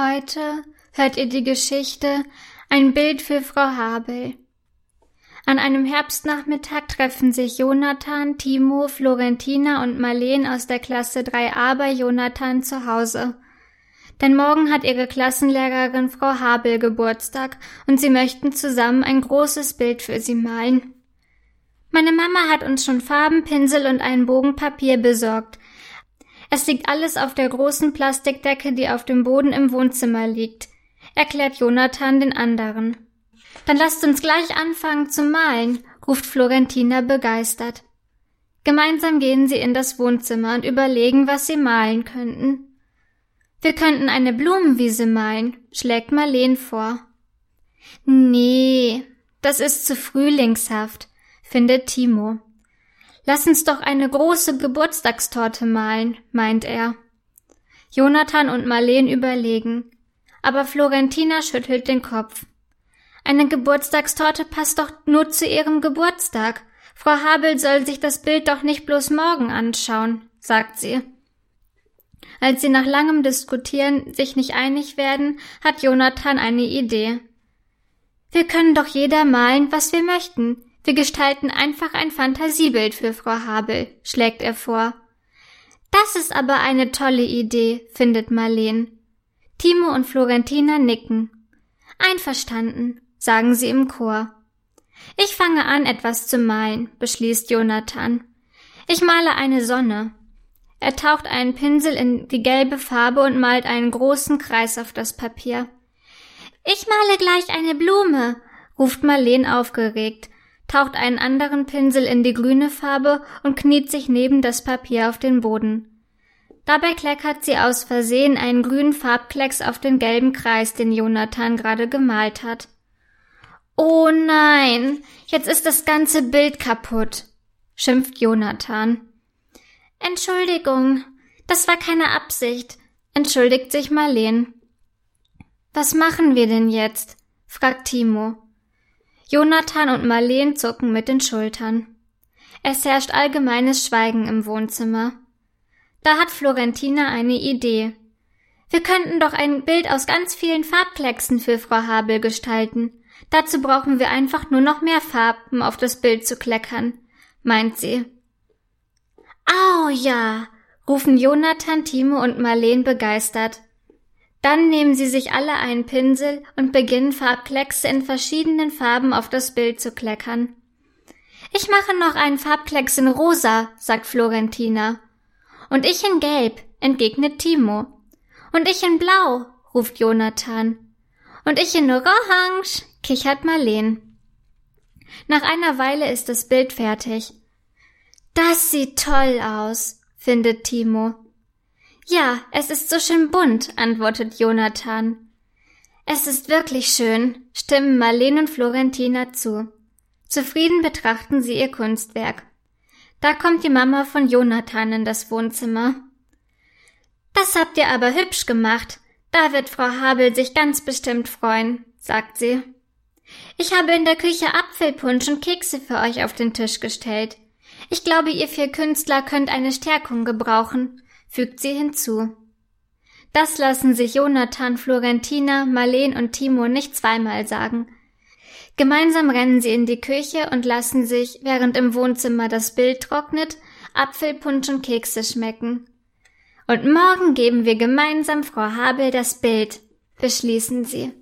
Heute hört ihr die Geschichte Ein Bild für Frau Habel. An einem Herbstnachmittag treffen sich Jonathan, Timo, Florentina und Marleen aus der Klasse 3a bei Jonathan zu Hause. Denn morgen hat ihre Klassenlehrerin Frau Habel Geburtstag und sie möchten zusammen ein großes Bild für sie malen. Meine Mama hat uns schon Farben, Pinsel und einen Bogen Papier besorgt. Es liegt alles auf der großen Plastikdecke, die auf dem Boden im Wohnzimmer liegt, erklärt Jonathan den anderen. Dann lasst uns gleich anfangen zu malen, ruft Florentina begeistert. Gemeinsam gehen sie in das Wohnzimmer und überlegen, was sie malen könnten. Wir könnten eine Blumenwiese malen, schlägt Marleen vor. Nee, das ist zu frühlingshaft, findet Timo. Lass uns doch eine große Geburtstagstorte malen, meint er. Jonathan und Marleen überlegen, aber Florentina schüttelt den Kopf. Eine Geburtstagstorte passt doch nur zu ihrem Geburtstag. Frau Habel soll sich das Bild doch nicht bloß morgen anschauen, sagt sie. Als sie nach langem Diskutieren sich nicht einig werden, hat Jonathan eine Idee. Wir können doch jeder malen, was wir möchten. Wir gestalten einfach ein Fantasiebild für Frau Habel, schlägt er vor. Das ist aber eine tolle Idee, findet Marleen. Timo und Florentina nicken. Einverstanden, sagen sie im Chor. Ich fange an, etwas zu malen, beschließt Jonathan. Ich male eine Sonne. Er taucht einen Pinsel in die gelbe Farbe und malt einen großen Kreis auf das Papier. Ich male gleich eine Blume, ruft Marleen aufgeregt taucht einen anderen Pinsel in die grüne Farbe und kniet sich neben das Papier auf den Boden. Dabei kleckert sie aus Versehen einen grünen Farbklecks auf den gelben Kreis, den Jonathan gerade gemalt hat. Oh nein, jetzt ist das ganze Bild kaputt, schimpft Jonathan. Entschuldigung, das war keine Absicht, entschuldigt sich Marleen. Was machen wir denn jetzt? fragt Timo. Jonathan und Marleen zucken mit den Schultern. Es herrscht allgemeines Schweigen im Wohnzimmer. Da hat Florentina eine Idee. Wir könnten doch ein Bild aus ganz vielen Farbklecksen für Frau Habel gestalten. Dazu brauchen wir einfach nur noch mehr Farben auf das Bild zu kleckern, meint sie. Au ja, rufen Jonathan, Timo und Marleen begeistert. Dann nehmen sie sich alle einen Pinsel und beginnen Farbkleckse in verschiedenen Farben auf das Bild zu kleckern. Ich mache noch einen Farbklecks in rosa, sagt Florentina. Und ich in gelb, entgegnet Timo. Und ich in blau, ruft Jonathan. Und ich in orange, kichert Marleen. Nach einer Weile ist das Bild fertig. Das sieht toll aus, findet Timo. Ja, es ist so schön bunt, antwortet Jonathan. Es ist wirklich schön, stimmen Marlene und Florentina zu. Zufrieden betrachten sie ihr Kunstwerk. Da kommt die Mama von Jonathan in das Wohnzimmer. Das habt ihr aber hübsch gemacht. Da wird Frau Habel sich ganz bestimmt freuen, sagt sie. Ich habe in der Küche Apfelpunsch und Kekse für euch auf den Tisch gestellt. Ich glaube, ihr vier Künstler könnt eine Stärkung gebrauchen fügt sie hinzu. Das lassen sich Jonathan, Florentina, Marleen und Timo nicht zweimal sagen. Gemeinsam rennen sie in die Küche und lassen sich, während im Wohnzimmer das Bild trocknet, Apfelpunsch und Kekse schmecken. Und morgen geben wir gemeinsam Frau Habel das Bild, beschließen sie.